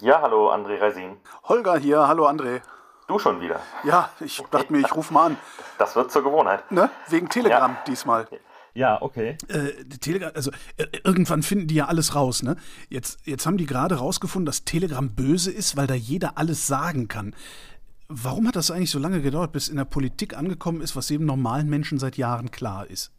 Ja, hallo, André Reisin. Holger hier, hallo André. Du schon wieder. Ja, ich dachte mir, ich rufe mal an. Das wird zur Gewohnheit. Ne? Wegen Telegram ja. diesmal. Ja, okay. Äh, Telegram, also äh, irgendwann finden die ja alles raus, ne? Jetzt, jetzt haben die gerade rausgefunden, dass Telegram böse ist, weil da jeder alles sagen kann. Warum hat das eigentlich so lange gedauert, bis in der Politik angekommen ist, was jedem normalen Menschen seit Jahren klar ist?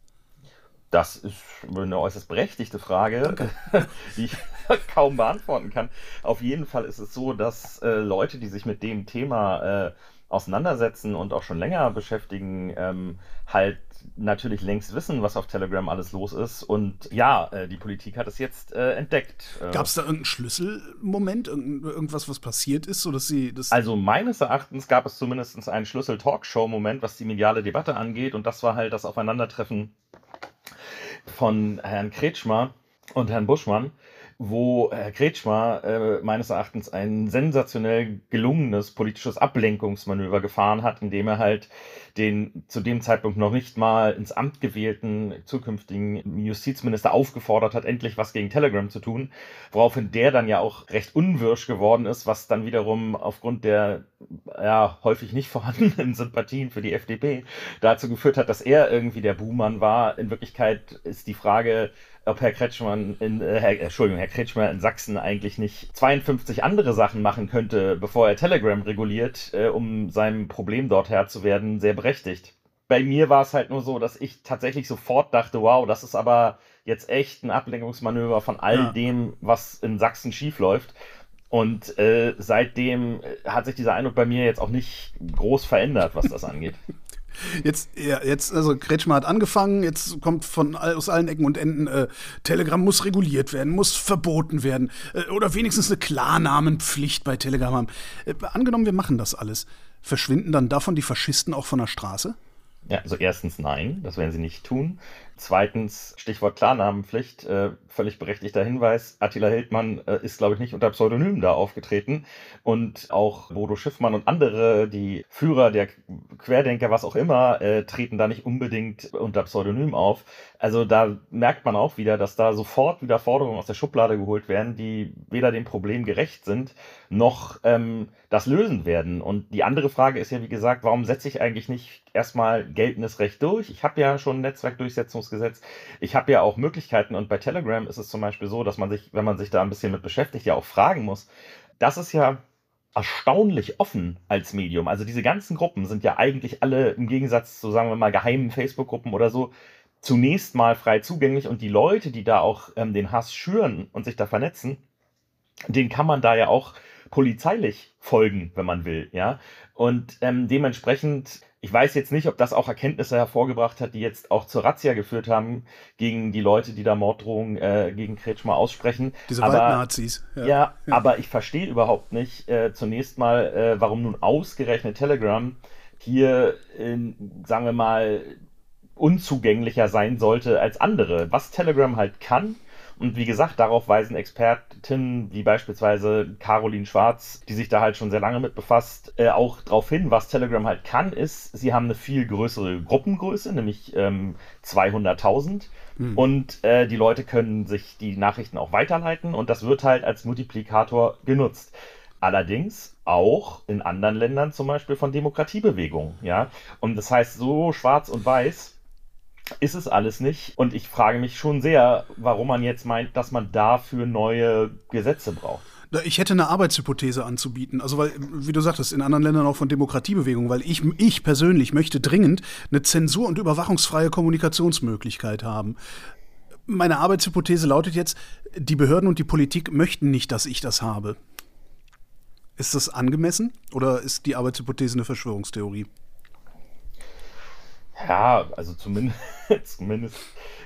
Das ist eine äußerst berechtigte Frage, die ich kaum beantworten kann. Auf jeden Fall ist es so, dass äh, Leute, die sich mit dem Thema äh, auseinandersetzen und auch schon länger beschäftigen, ähm, halt natürlich längst wissen, was auf Telegram alles los ist. Und ja, äh, die Politik hat es jetzt äh, entdeckt. Gab es da irgendeinen Schlüsselmoment, irgend, irgendwas, was passiert ist, sodass sie das. Also meines Erachtens gab es zumindest einen Schlüssel-Talkshow-Moment, was die mediale Debatte angeht. Und das war halt das Aufeinandertreffen von Herrn Kretschmer und Herrn Buschmann wo Herr Kretschmer äh, meines Erachtens ein sensationell gelungenes politisches Ablenkungsmanöver gefahren hat, indem er halt den zu dem Zeitpunkt noch nicht mal ins Amt gewählten zukünftigen Justizminister aufgefordert hat, endlich was gegen Telegram zu tun, woraufhin der dann ja auch recht unwirsch geworden ist, was dann wiederum aufgrund der ja häufig nicht vorhandenen Sympathien für die FDP dazu geführt hat, dass er irgendwie der Buhmann war. In Wirklichkeit ist die Frage, ob Herr Kretschmann in, äh, Herr, Entschuldigung, Herr Kretschmer in Sachsen eigentlich nicht 52 andere Sachen machen könnte, bevor er Telegram reguliert, äh, um seinem Problem dort Herr zu werden, sehr berechtigt. Bei mir war es halt nur so, dass ich tatsächlich sofort dachte, wow, das ist aber jetzt echt ein Ablenkungsmanöver von all ja. dem, was in Sachsen schiefläuft. Und äh, seitdem hat sich dieser Eindruck bei mir jetzt auch nicht groß verändert, was das angeht. Jetzt, ja, jetzt, also Kretschmer hat angefangen, jetzt kommt von aus allen Ecken und Enden, äh, Telegram muss reguliert werden, muss verboten werden äh, oder wenigstens eine Klarnamenpflicht bei Telegram haben. Äh, angenommen, wir machen das alles. Verschwinden dann davon die Faschisten auch von der Straße? Ja, also erstens nein, das werden sie nicht tun. Zweitens, Stichwort Klarnamenpflicht, äh, völlig berechtigter Hinweis. Attila Hildmann äh, ist, glaube ich, nicht unter Pseudonym da aufgetreten. Und auch Bodo Schiffmann und andere, die Führer der Querdenker, was auch immer, äh, treten da nicht unbedingt unter Pseudonym auf. Also da merkt man auch wieder, dass da sofort wieder Forderungen aus der Schublade geholt werden, die weder dem Problem gerecht sind, noch ähm, das lösen werden. Und die andere Frage ist ja, wie gesagt, warum setze ich eigentlich nicht erstmal geltendes Recht durch? Ich habe ja schon Netzwerkdurchsetzungs Verfassungsgesetz. Ich habe ja auch Möglichkeiten und bei Telegram ist es zum Beispiel so, dass man sich, wenn man sich da ein bisschen mit beschäftigt, ja auch fragen muss. Das ist ja erstaunlich offen als Medium. Also diese ganzen Gruppen sind ja eigentlich alle im Gegensatz zu, sagen wir mal, geheimen Facebook-Gruppen oder so, zunächst mal frei zugänglich und die Leute, die da auch ähm, den Hass schüren und sich da vernetzen, den kann man da ja auch polizeilich folgen, wenn man will, ja. Und ähm, dementsprechend ich weiß jetzt nicht, ob das auch Erkenntnisse hervorgebracht hat, die jetzt auch zur Razzia geführt haben gegen die Leute, die da Morddrohungen äh, gegen Kretschmer aussprechen. Diese aber, Waldnazis. Ja. ja, ja, aber ich verstehe überhaupt nicht äh, zunächst mal, äh, warum nun ausgerechnet Telegram hier, in, sagen wir mal, unzugänglicher sein sollte als andere. Was Telegram halt kann, und wie gesagt, darauf weisen Expertinnen wie beispielsweise Caroline Schwarz, die sich da halt schon sehr lange mit befasst, äh, auch darauf hin, was Telegram halt kann, ist, sie haben eine viel größere Gruppengröße, nämlich ähm, 200.000. Hm. Und äh, die Leute können sich die Nachrichten auch weiterleiten und das wird halt als Multiplikator genutzt. Allerdings auch in anderen Ländern zum Beispiel von Demokratiebewegungen, ja. Und das heißt, so schwarz und weiß ist es alles nicht. Und ich frage mich schon sehr, warum man jetzt meint, dass man dafür neue Gesetze braucht. Ich hätte eine Arbeitshypothese anzubieten. Also, weil, wie du sagtest, in anderen Ländern auch von Demokratiebewegungen, weil ich, ich persönlich möchte dringend eine zensur- und überwachungsfreie Kommunikationsmöglichkeit haben. Meine Arbeitshypothese lautet jetzt, die Behörden und die Politik möchten nicht, dass ich das habe. Ist das angemessen oder ist die Arbeitshypothese eine Verschwörungstheorie? Ja, also zumindest, zumindest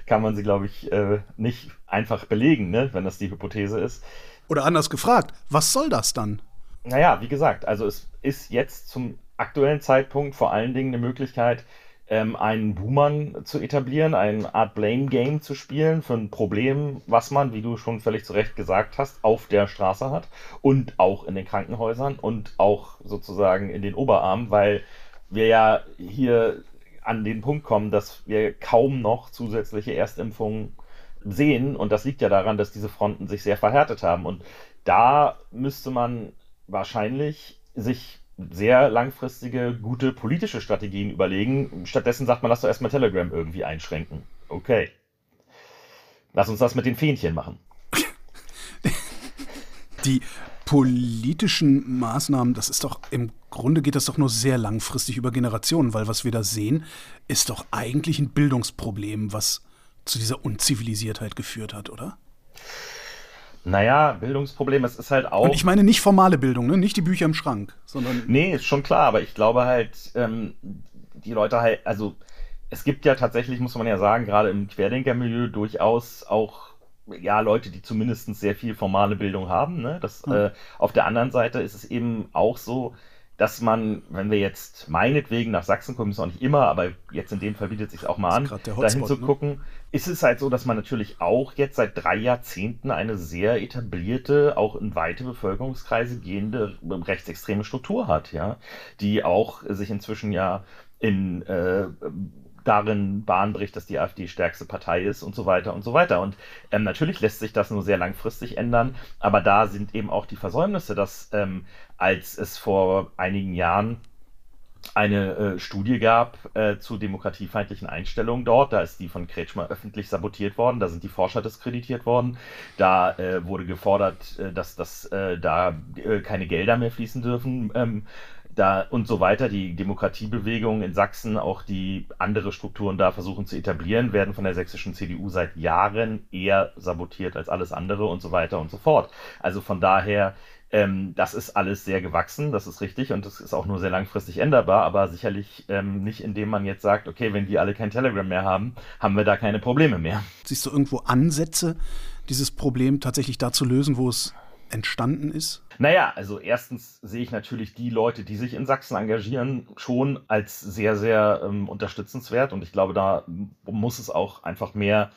kann man sie, glaube ich, äh, nicht einfach belegen, ne, wenn das die Hypothese ist. Oder anders gefragt, was soll das dann? Naja, wie gesagt, also es ist jetzt zum aktuellen Zeitpunkt vor allen Dingen eine Möglichkeit, ähm, einen Boomer zu etablieren, eine Art Blame-Game zu spielen für ein Problem, was man, wie du schon völlig zu Recht gesagt hast, auf der Straße hat und auch in den Krankenhäusern und auch sozusagen in den Oberarmen, weil wir ja hier an den Punkt kommen, dass wir kaum noch zusätzliche Erstimpfungen sehen. Und das liegt ja daran, dass diese Fronten sich sehr verhärtet haben. Und da müsste man wahrscheinlich sich sehr langfristige, gute politische Strategien überlegen. Stattdessen sagt man, lass doch erstmal Telegram irgendwie einschränken. Okay. Lass uns das mit den Fähnchen machen. Die politischen Maßnahmen, das ist doch im Grunde geht das doch nur sehr langfristig über Generationen, weil was wir da sehen, ist doch eigentlich ein Bildungsproblem, was zu dieser Unzivilisiertheit geführt hat, oder? Naja, Bildungsproblem, es ist halt auch. Und ich meine nicht formale Bildung, ne? nicht die Bücher im Schrank, sondern. Nee, ist schon klar, aber ich glaube halt, ähm, die Leute halt, also es gibt ja tatsächlich, muss man ja sagen, gerade im Querdenkermilieu durchaus auch ja, Leute, die zumindest sehr viel formale Bildung haben. Ne? Das, mhm. äh, auf der anderen Seite ist es eben auch so, dass man, wenn wir jetzt meinetwegen nach Sachsen kommen, ist auch nicht immer, aber jetzt in dem Fall bietet es sich auch mal an, dahin zu ne? gucken, ist es halt so, dass man natürlich auch jetzt seit drei Jahrzehnten eine sehr etablierte, auch in weite Bevölkerungskreise gehende rechtsextreme Struktur hat, ja, die auch sich inzwischen ja in äh, darin Bahn bricht, dass die AfD stärkste Partei ist und so weiter und so weiter. Und ähm, natürlich lässt sich das nur sehr langfristig ändern, aber da sind eben auch die Versäumnisse, dass ähm, als es vor einigen Jahren eine äh, Studie gab äh, zu demokratiefeindlichen Einstellungen dort. Da ist die von Kretschmer öffentlich sabotiert worden. Da sind die Forscher diskreditiert worden. Da äh, wurde gefordert, äh, dass, dass äh, da äh, keine Gelder mehr fließen dürfen. Ähm, da und so weiter. Die Demokratiebewegung in Sachsen, auch die andere Strukturen da versuchen zu etablieren, werden von der sächsischen CDU seit Jahren eher sabotiert als alles andere und so weiter und so fort. Also von daher, ähm, das ist alles sehr gewachsen, das ist richtig und das ist auch nur sehr langfristig änderbar, aber sicherlich ähm, nicht, indem man jetzt sagt, okay, wenn die alle kein Telegram mehr haben, haben wir da keine Probleme mehr. Siehst du irgendwo Ansätze, dieses Problem tatsächlich da zu lösen, wo es entstanden ist? Naja, also erstens sehe ich natürlich die Leute, die sich in Sachsen engagieren, schon als sehr, sehr ähm, unterstützenswert. Und ich glaube, da muss es auch einfach mehr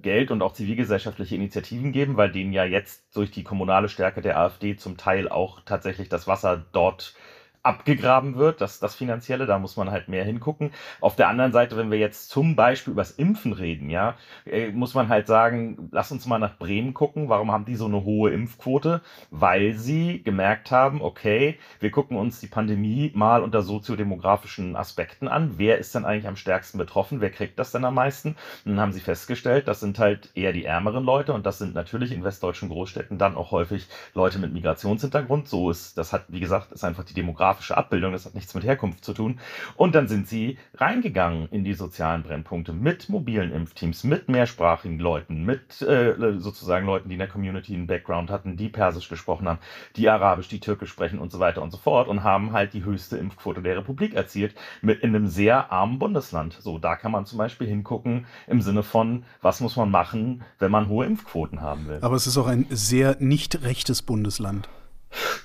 Geld und auch zivilgesellschaftliche Initiativen geben, weil denen ja jetzt durch die kommunale Stärke der AfD zum Teil auch tatsächlich das Wasser dort abgegraben wird, das, das Finanzielle, da muss man halt mehr hingucken. Auf der anderen Seite, wenn wir jetzt zum Beispiel übers Impfen reden, ja, äh, muss man halt sagen, lass uns mal nach Bremen gucken. Warum haben die so eine hohe Impfquote? Weil sie gemerkt haben, okay, wir gucken uns die Pandemie mal unter soziodemografischen Aspekten an. Wer ist denn eigentlich am stärksten betroffen? Wer kriegt das denn am meisten? Und dann haben sie festgestellt, das sind halt eher die ärmeren Leute und das sind natürlich in westdeutschen Großstädten dann auch häufig Leute mit Migrationshintergrund. So ist, das hat, wie gesagt, ist einfach die demografische demografische Abbildung, das hat nichts mit Herkunft zu tun. Und dann sind sie reingegangen in die sozialen Brennpunkte mit mobilen Impfteams, mit mehrsprachigen Leuten, mit äh, sozusagen Leuten, die in der Community einen Background hatten, die Persisch gesprochen haben, die Arabisch, die Türkisch sprechen und so weiter und so fort und haben halt die höchste Impfquote der Republik erzielt mit in einem sehr armen Bundesland. So, da kann man zum Beispiel hingucken im Sinne von, was muss man machen, wenn man hohe Impfquoten haben will. Aber es ist auch ein sehr nicht rechtes Bundesland.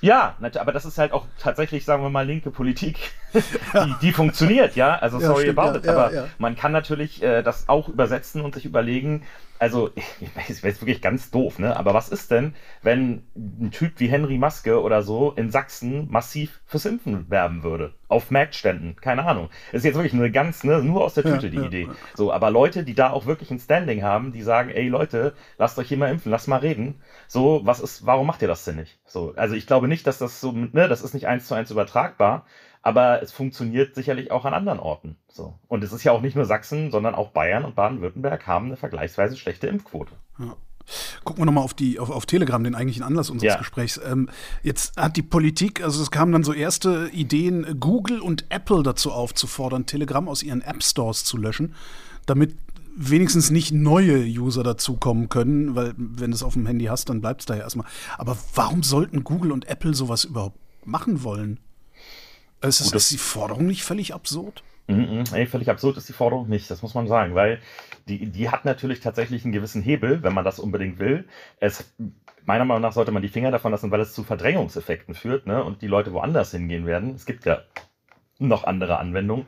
Ja, aber das ist halt auch tatsächlich, sagen wir mal, linke Politik, die, die funktioniert, ja. Also sorry ja, stimmt, about ja, it. Aber ja, man kann natürlich äh, das auch übersetzen und sich überlegen, also, ich weiß, ist wirklich ganz doof, ne? Aber was ist denn, wenn ein Typ wie Henry Maske oder so in Sachsen massiv fürs Impfen werben würde? Auf Marktständen, keine Ahnung. Das ist jetzt wirklich eine ganz, ne, nur aus der Tüte ja, die ja, Idee. Ja. So, aber Leute, die da auch wirklich ein Standing haben, die sagen, ey Leute, lasst euch hier mal impfen, lasst mal reden. So, was ist, warum macht ihr das denn nicht? So, also ich glaube nicht, dass das so, ne, das ist nicht eins zu eins übertragbar, aber es funktioniert sicherlich auch an anderen Orten. So. Und es ist ja auch nicht nur Sachsen, sondern auch Bayern und Baden-Württemberg haben eine vergleichsweise schlechte Impfquote. Ja. Gucken wir nochmal auf, auf, auf Telegram, den eigentlichen Anlass unseres ja. Gesprächs. Ähm, jetzt hat die Politik, also es kamen dann so erste Ideen, Google und Apple dazu aufzufordern, Telegram aus ihren App-Stores zu löschen, damit wenigstens nicht neue User dazukommen können, weil wenn du es auf dem Handy hast, dann bleibt es da ja erstmal. Aber warum sollten Google und Apple sowas überhaupt machen wollen? Ist, Gut, ist die Forderung nicht völlig absurd? Mm nee, völlig absurd ist die Forderung nicht, das muss man sagen, weil die, die hat natürlich tatsächlich einen gewissen Hebel, wenn man das unbedingt will. Es, meiner Meinung nach sollte man die Finger davon lassen, weil es zu Verdrängungseffekten führt ne, und die Leute woanders hingehen werden. Es gibt ja noch andere Anwendungen.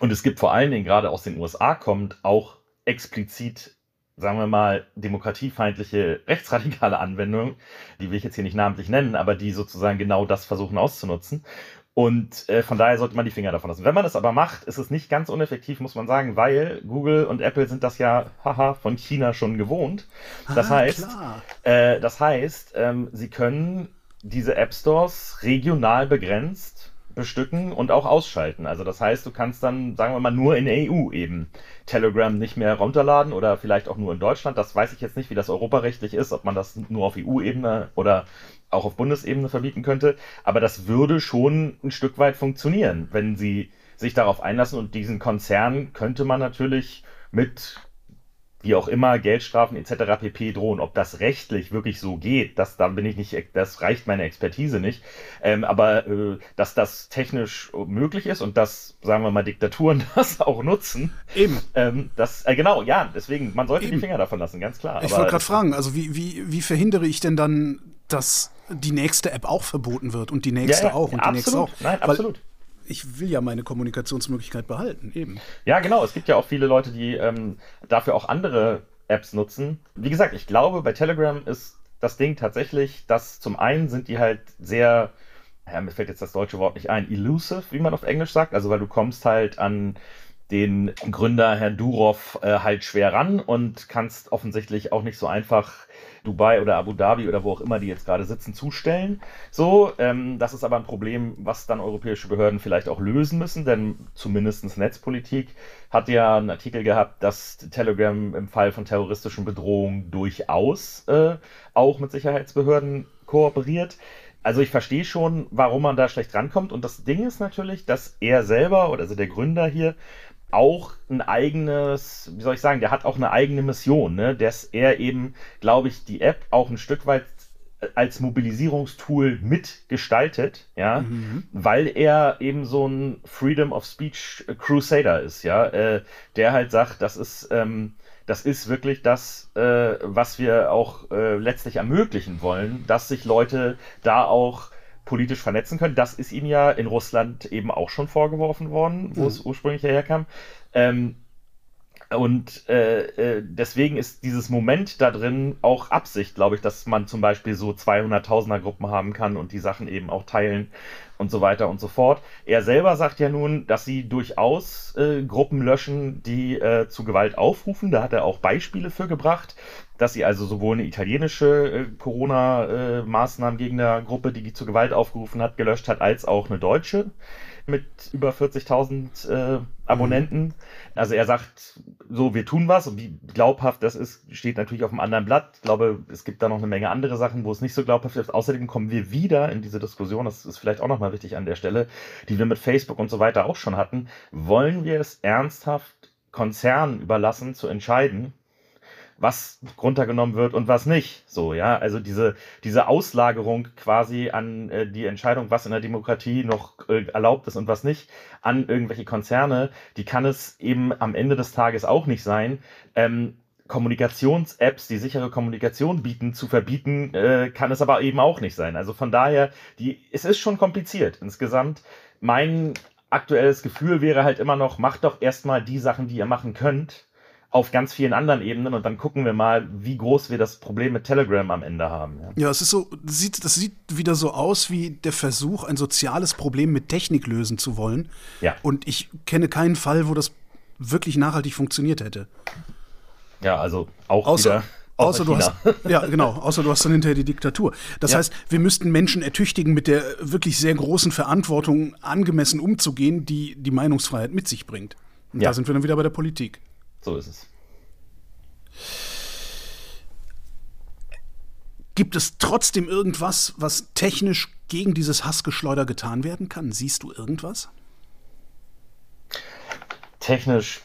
Und es gibt vor allen Dingen gerade aus den USA kommt auch explizit sagen wir mal, demokratiefeindliche rechtsradikale Anwendungen, die will ich jetzt hier nicht namentlich nennen, aber die sozusagen genau das versuchen auszunutzen. Und äh, von daher sollte man die Finger davon lassen. Wenn man das aber macht, ist es nicht ganz uneffektiv, muss man sagen, weil Google und Apple sind das ja, haha, von China schon gewohnt. Das ah, heißt, äh, das heißt, ähm, sie können diese App Stores regional begrenzt bestücken und auch ausschalten. Also das heißt, du kannst dann, sagen wir mal, nur in der EU eben Telegram nicht mehr runterladen oder vielleicht auch nur in Deutschland. Das weiß ich jetzt nicht, wie das europarechtlich ist, ob man das nur auf EU-Ebene oder auch auf Bundesebene verbieten könnte. Aber das würde schon ein Stück weit funktionieren, wenn sie sich darauf einlassen. Und diesen Konzern könnte man natürlich mit wie auch immer Geldstrafen etc. pp. drohen. Ob das rechtlich wirklich so geht, das da bin ich nicht, das reicht meine Expertise nicht. Ähm, aber äh, dass das technisch möglich ist und dass, sagen wir mal, Diktaturen das auch nutzen. Eben. Ähm, das, äh, genau, ja, deswegen, man sollte Eben. die Finger davon lassen, ganz klar. Ich wollte gerade fragen, also wie, wie, wie verhindere ich denn dann, dass die nächste App auch verboten wird und die nächste ja, ja, auch und die nächste auch. Nein, Weil absolut. Ich will ja meine Kommunikationsmöglichkeit behalten, eben. Ja, genau. Es gibt ja auch viele Leute, die ähm, dafür auch andere Apps nutzen. Wie gesagt, ich glaube, bei Telegram ist das Ding tatsächlich, dass zum einen sind die halt sehr, ja, mir fällt jetzt das deutsche Wort nicht ein, elusive, wie man auf Englisch sagt. Also, weil du kommst halt an den Gründer Herrn Durov äh, halt schwer ran und kannst offensichtlich auch nicht so einfach Dubai oder Abu Dhabi oder wo auch immer die jetzt gerade sitzen, zustellen. So, ähm, das ist aber ein Problem, was dann europäische Behörden vielleicht auch lösen müssen, denn zumindest Netzpolitik hat ja einen Artikel gehabt, dass Telegram im Fall von terroristischen Bedrohungen durchaus äh, auch mit Sicherheitsbehörden kooperiert. Also ich verstehe schon, warum man da schlecht rankommt. Und das Ding ist natürlich, dass er selber, oder also der Gründer hier, auch ein eigenes, wie soll ich sagen, der hat auch eine eigene Mission, ne? dass er eben, glaube ich, die App auch ein Stück weit als Mobilisierungstool mitgestaltet, ja, mhm. weil er eben so ein Freedom of Speech Crusader ist, ja, äh, der halt sagt, das ist, ähm, das ist wirklich das, äh, was wir auch äh, letztlich ermöglichen wollen, dass sich Leute da auch politisch vernetzen können. Das ist ihnen ja in Russland eben auch schon vorgeworfen worden, wo mhm. es ursprünglich herkam. Ähm, und äh, äh, deswegen ist dieses Moment da drin auch Absicht, glaube ich, dass man zum Beispiel so 200.000er Gruppen haben kann und die Sachen eben auch teilen und so weiter und so fort. Er selber sagt ja nun, dass sie durchaus äh, Gruppen löschen, die äh, zu Gewalt aufrufen. Da hat er auch Beispiele für gebracht, dass sie also sowohl eine italienische äh, Corona-Maßnahmengegnergruppe, die, die zu Gewalt aufgerufen hat, gelöscht hat, als auch eine deutsche mit über 40.000 äh, Abonnenten. Mhm. Also er sagt, so, wir tun was und wie glaubhaft das ist, steht natürlich auf einem anderen Blatt. Ich glaube, es gibt da noch eine Menge andere Sachen, wo es nicht so glaubhaft ist. Außerdem kommen wir wieder in diese Diskussion, das ist vielleicht auch nochmal wichtig an der Stelle, die wir mit Facebook und so weiter auch schon hatten. Wollen wir es ernsthaft Konzernen überlassen zu entscheiden, was runtergenommen wird und was nicht. So, ja, also diese, diese Auslagerung quasi an äh, die Entscheidung, was in der Demokratie noch äh, erlaubt ist und was nicht, an irgendwelche Konzerne, die kann es eben am Ende des Tages auch nicht sein. Ähm, Kommunikations-Apps, die sichere Kommunikation bieten, zu verbieten, äh, kann es aber eben auch nicht sein. Also von daher, die, es ist schon kompliziert insgesamt. Mein aktuelles Gefühl wäre halt immer noch, macht doch erstmal die Sachen, die ihr machen könnt auf ganz vielen anderen Ebenen und dann gucken wir mal, wie groß wir das Problem mit Telegram am Ende haben. Ja, ja es ist so, das sieht, das sieht wieder so aus wie der Versuch, ein soziales Problem mit Technik lösen zu wollen. Ja. Und ich kenne keinen Fall, wo das wirklich nachhaltig funktioniert hätte. Ja, also auch außer, wieder. Außer du hast, ja, genau, außer du hast dann hinterher die Diktatur. Das ja. heißt, wir müssten Menschen ertüchtigen, mit der wirklich sehr großen Verantwortung angemessen umzugehen, die die Meinungsfreiheit mit sich bringt. Und ja. da sind wir dann wieder bei der Politik. So ist es. Gibt es trotzdem irgendwas, was technisch gegen dieses Hassgeschleuder getan werden kann? Siehst du irgendwas? Technisch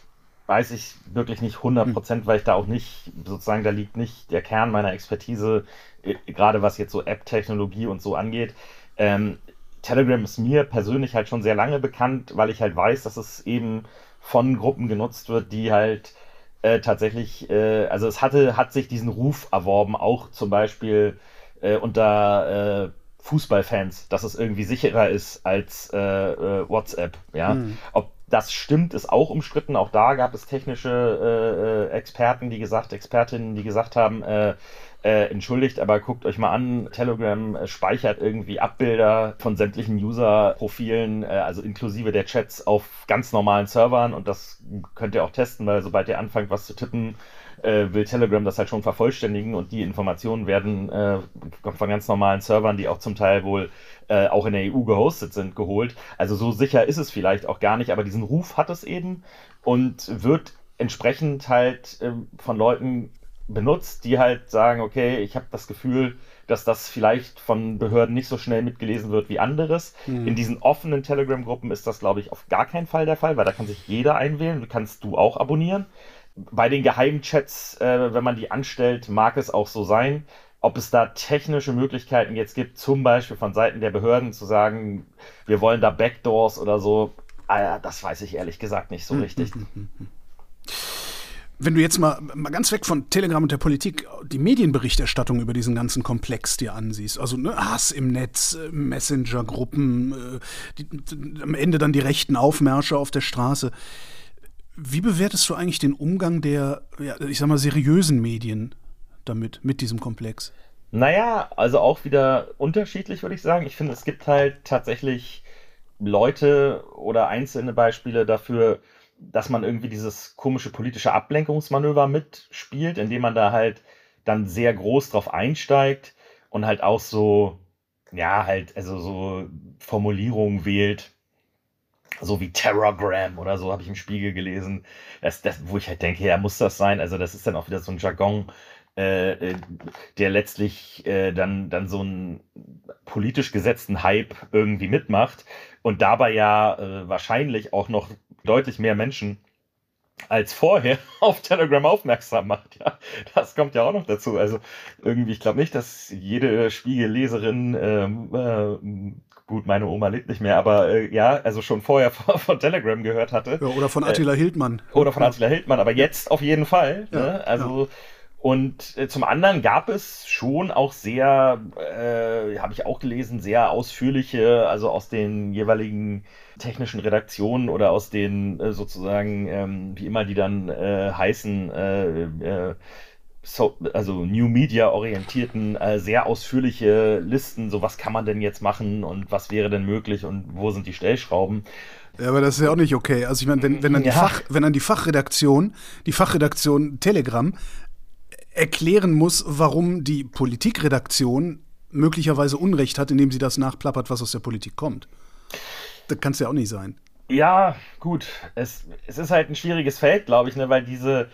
weiß ich wirklich nicht 100 Prozent, weil ich da auch nicht, sozusagen, da liegt nicht der Kern meiner Expertise, äh, gerade was jetzt so App-Technologie und so angeht. Ähm, Telegram ist mir persönlich halt schon sehr lange bekannt, weil ich halt weiß, dass es eben von Gruppen genutzt wird, die halt äh, tatsächlich, äh, also es hatte, hat sich diesen Ruf erworben, auch zum Beispiel äh, unter äh, Fußballfans, dass es irgendwie sicherer ist als äh, äh, WhatsApp. Ja, mhm. ob das stimmt, ist auch umstritten. Auch da gab es technische Experten, die gesagt, Expertinnen, die gesagt haben, äh, entschuldigt, aber guckt euch mal an, Telegram äh, speichert irgendwie Abbilder von sämtlichen User-Profilen, äh, also inklusive der Chats auf ganz normalen Servern und das könnt ihr auch testen, weil sobald ihr anfangt, was zu tippen, äh, will Telegram das halt schon vervollständigen und die Informationen werden äh, von ganz normalen Servern, die auch zum Teil wohl äh, auch in der EU gehostet sind, geholt. Also so sicher ist es vielleicht auch gar nicht, aber diesen Ruf hat es eben und wird entsprechend halt äh, von Leuten benutzt, die halt sagen, okay, ich habe das Gefühl, dass das vielleicht von Behörden nicht so schnell mitgelesen wird wie anderes. Mhm. In diesen offenen Telegram-Gruppen ist das, glaube ich, auf gar keinen Fall der Fall, weil da kann sich jeder einwählen, kannst du auch abonnieren bei den Geheimchats, äh, wenn man die anstellt, mag es auch so sein. Ob es da technische Möglichkeiten jetzt gibt, zum Beispiel von Seiten der Behörden zu sagen, wir wollen da Backdoors oder so, äh, das weiß ich ehrlich gesagt nicht so hm, richtig. Wenn du jetzt mal, mal ganz weg von Telegram und der Politik die Medienberichterstattung über diesen ganzen Komplex dir ansiehst, also ne, Hass im Netz, äh, Messenger-Gruppen, äh, am Ende dann die rechten Aufmärsche auf der Straße. Wie bewertest du eigentlich den Umgang der, ja, ich sag mal, seriösen Medien damit, mit diesem Komplex? Naja, also auch wieder unterschiedlich, würde ich sagen. Ich finde, es gibt halt tatsächlich Leute oder einzelne Beispiele dafür, dass man irgendwie dieses komische politische Ablenkungsmanöver mitspielt, indem man da halt dann sehr groß drauf einsteigt und halt auch so, ja, halt, also so Formulierungen wählt, so wie Terragram oder so habe ich im Spiegel gelesen, das, das, wo ich halt denke, ja, muss das sein? Also das ist dann auch wieder so ein Jargon, äh, äh, der letztlich äh, dann, dann so einen politisch gesetzten Hype irgendwie mitmacht und dabei ja äh, wahrscheinlich auch noch deutlich mehr Menschen als vorher auf Telegram aufmerksam macht. Ja, das kommt ja auch noch dazu. Also irgendwie, ich glaube nicht, dass jede Spiegelleserin ähm, äh, Gut, meine Oma lebt nicht mehr, aber äh, ja, also schon vorher von, von Telegram gehört hatte. Ja, oder von Attila äh, Hildmann. Oder von Attila Hildmann, aber jetzt auf jeden Fall. Ja, ne? Also ja. Und äh, zum anderen gab es schon auch sehr, äh, habe ich auch gelesen, sehr ausführliche, also aus den jeweiligen technischen Redaktionen oder aus den äh, sozusagen, ähm, wie immer die dann äh, heißen, äh, äh, so, also New Media orientierten, sehr ausführliche Listen, so was kann man denn jetzt machen und was wäre denn möglich und wo sind die Stellschrauben. Ja, aber das ist ja auch nicht okay. Also ich meine, wenn, wenn, dann die ja. Fach, wenn dann die Fachredaktion, die Fachredaktion Telegram erklären muss, warum die Politikredaktion möglicherweise Unrecht hat, indem sie das nachplappert, was aus der Politik kommt. Das kann es ja auch nicht sein. Ja, gut. Es, es ist halt ein schwieriges Feld, glaube ich, ne, weil diese,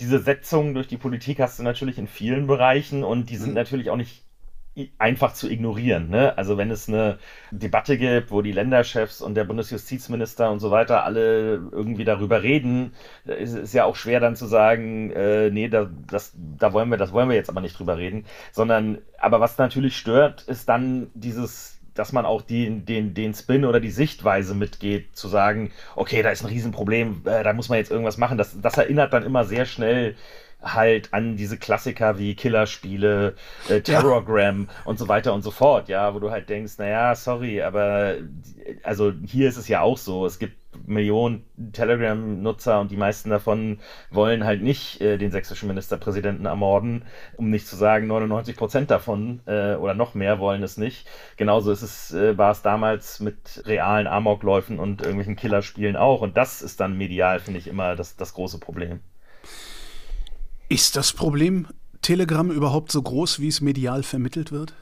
diese Setzung durch die Politik hast du natürlich in vielen Bereichen und die sind mhm. natürlich auch nicht einfach zu ignorieren. Ne? Also wenn es eine Debatte gibt, wo die Länderchefs und der Bundesjustizminister und so weiter alle irgendwie darüber reden, ist es ja auch schwer dann zu sagen, äh, nee, da, das, da wollen wir, das wollen wir jetzt aber nicht drüber reden, sondern aber was natürlich stört, ist dann dieses dass man auch den, den, den Spin oder die Sichtweise mitgeht, zu sagen, okay, da ist ein Riesenproblem, äh, da muss man jetzt irgendwas machen. Das, das erinnert dann immer sehr schnell halt an diese Klassiker wie Killerspiele, äh, Terrorgram ja. und so weiter und so fort, ja, wo du halt denkst, naja, sorry, aber also hier ist es ja auch so, es gibt Millionen Telegram-Nutzer und die meisten davon wollen halt nicht äh, den sächsischen Ministerpräsidenten ermorden, um nicht zu sagen, 99 Prozent davon äh, oder noch mehr wollen es nicht. Genauso ist es, äh, war es damals mit realen Amokläufen und irgendwelchen Killerspielen auch. Und das ist dann medial, finde ich, immer das, das große Problem. Ist das Problem Telegram überhaupt so groß, wie es medial vermittelt wird?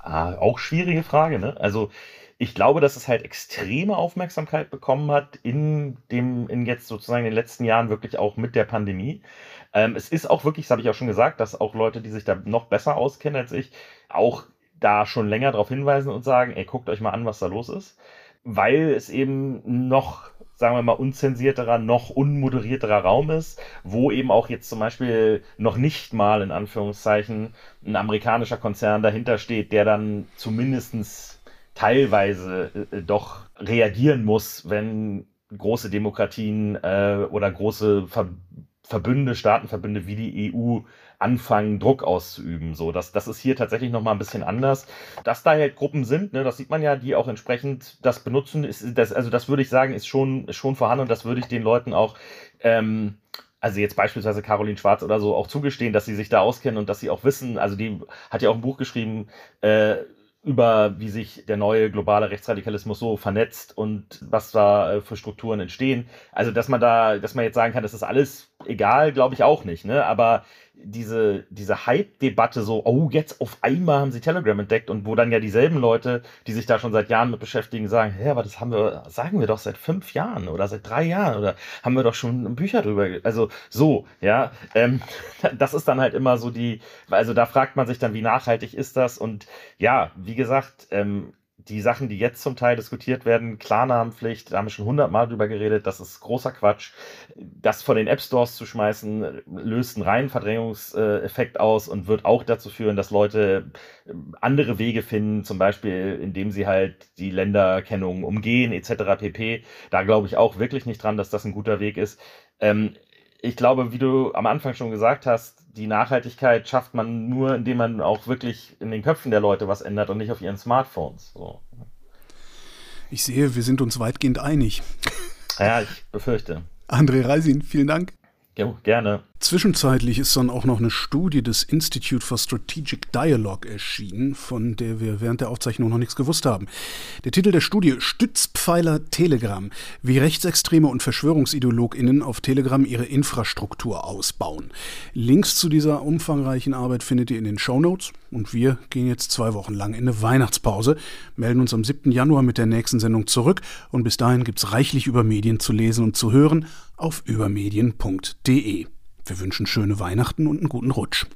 Ah, auch schwierige Frage, ne? Also ich glaube, dass es halt extreme Aufmerksamkeit bekommen hat in dem, in jetzt sozusagen den letzten Jahren wirklich auch mit der Pandemie. Ähm, es ist auch wirklich, das habe ich auch schon gesagt, dass auch Leute, die sich da noch besser auskennen als ich, auch da schon länger darauf hinweisen und sagen, ey, guckt euch mal an, was da los ist. Weil es eben noch, sagen wir mal, unzensierterer, noch unmoderierterer Raum ist, wo eben auch jetzt zum Beispiel noch nicht mal in Anführungszeichen ein amerikanischer Konzern dahinter steht, der dann zumindestens teilweise äh, doch reagieren muss, wenn große Demokratien äh, oder große Ver Verbünde, Staatenverbünde wie die EU anfangen, Druck auszuüben. So, das, das ist hier tatsächlich nochmal ein bisschen anders. Dass da halt Gruppen sind, ne, das sieht man ja, die auch entsprechend das benutzen, ist, das, also das würde ich sagen, ist schon, schon vorhanden und das würde ich den Leuten auch ähm, also jetzt beispielsweise Caroline Schwarz oder so auch zugestehen, dass sie sich da auskennen und dass sie auch wissen, also die hat ja auch ein Buch geschrieben, äh, über wie sich der neue globale Rechtsradikalismus so vernetzt und was da äh, für Strukturen entstehen. Also, dass man da, dass man jetzt sagen kann, das ist alles egal, glaube ich auch nicht, ne? Aber diese, diese Hype-Debatte so, oh, jetzt auf einmal haben sie Telegram entdeckt und wo dann ja dieselben Leute, die sich da schon seit Jahren mit beschäftigen, sagen, hä, aber das haben wir, sagen wir doch seit fünf Jahren oder seit drei Jahren oder haben wir doch schon Bücher drüber, also so, ja, ähm, das ist dann halt immer so die, also da fragt man sich dann, wie nachhaltig ist das? Und ja, wie gesagt, ähm, die Sachen, die jetzt zum Teil diskutiert werden, Klarnamenpflicht, da haben wir schon hundertmal drüber geredet, das ist großer Quatsch. Das von den App Stores zu schmeißen, löst einen reinen Verdrängungseffekt aus und wird auch dazu führen, dass Leute äh, andere Wege finden, zum Beispiel indem sie halt die Länderkennung umgehen, etc. pp. Da glaube ich auch wirklich nicht dran, dass das ein guter Weg ist. Ähm, ich glaube, wie du am Anfang schon gesagt hast, die Nachhaltigkeit schafft man nur, indem man auch wirklich in den Köpfen der Leute was ändert und nicht auf ihren Smartphones. So. Ich sehe, wir sind uns weitgehend einig. Ja, ich befürchte. André Reisin, vielen Dank. Jo, gerne. Zwischenzeitlich ist dann auch noch eine Studie des Institute for Strategic Dialogue erschienen, von der wir während der Aufzeichnung noch nichts gewusst haben. Der Titel der Studie Stützpfeiler Telegram, wie Rechtsextreme und Verschwörungsideologinnen auf Telegram ihre Infrastruktur ausbauen. Links zu dieser umfangreichen Arbeit findet ihr in den Show Notes und wir gehen jetzt zwei Wochen lang in eine Weihnachtspause, melden uns am 7. Januar mit der nächsten Sendung zurück und bis dahin gibt's reichlich über Medien zu lesen und zu hören auf übermedien.de. Wir wünschen schöne Weihnachten und einen guten Rutsch.